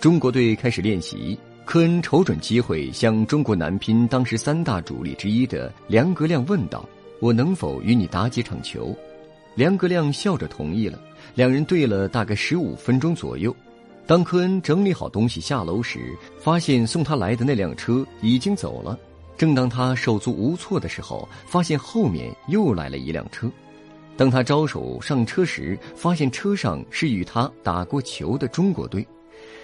中国队开始练习。科恩瞅准机会，向中国男乒当时三大主力之一的梁格亮问道：“我能否与你打几场球？”梁格亮笑着同意了。两人对了大概十五分钟左右。当科恩整理好东西下楼时，发现送他来的那辆车已经走了。正当他手足无措的时候，发现后面又来了一辆车。当他招手上车时，发现车上是与他打过球的中国队。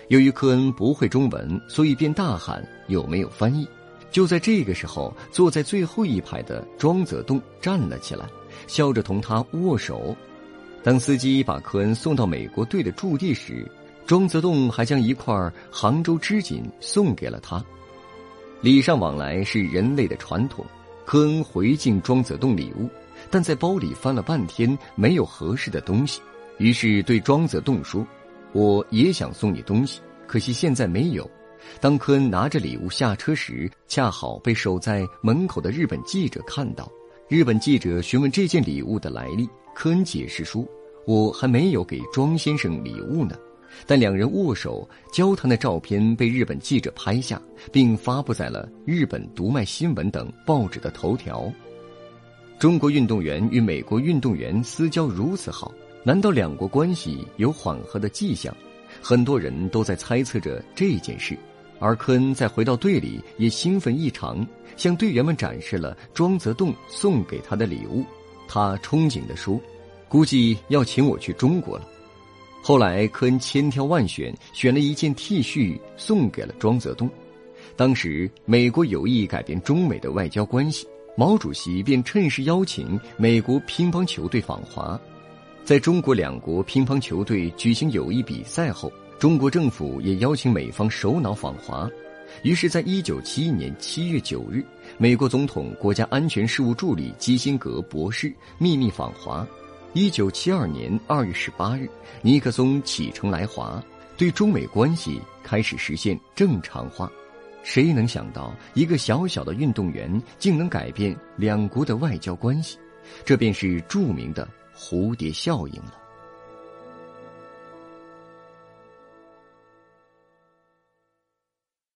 由于科恩不会中文，所以便大喊：“有没有翻译？”就在这个时候，坐在最后一排的庄则栋站了起来，笑着同他握手。当司机把科恩送到美国队的驻地时，庄则栋还将一块杭州织锦送给了他。礼尚往来是人类的传统，科恩回敬庄则栋礼物，但在包里翻了半天没有合适的东西，于是对庄则栋说。我也想送你东西，可惜现在没有。当科恩拿着礼物下车时，恰好被守在门口的日本记者看到。日本记者询问这件礼物的来历，科恩解释说：“我还没有给庄先生礼物呢。”但两人握手交谈的照片被日本记者拍下，并发布在了日本读卖新闻等报纸的头条。中国运动员与美国运动员私交如此好。难道两国关系有缓和的迹象？很多人都在猜测着这件事。而科恩在回到队里也兴奋异常，向队员们展示了庄则栋送给他的礼物。他憧憬地说：“估计要请我去中国了。”后来科恩千挑万选，选了一件 T 恤送给了庄则栋。当时美国有意改变中美的外交关系，毛主席便趁势邀请美国乒乓球队访华。在中国两国乒乓球队举行友谊比赛后，中国政府也邀请美方首脑访华。于是，在一九七一年七月九日，美国总统国家安全事务助理基辛格博士秘密访华。一九七二年二月十八日，尼克松启程来华，对中美关系开始实现正常化。谁能想到，一个小小的运动员竟能改变两国的外交关系？这便是著名的。蝴蝶效应了。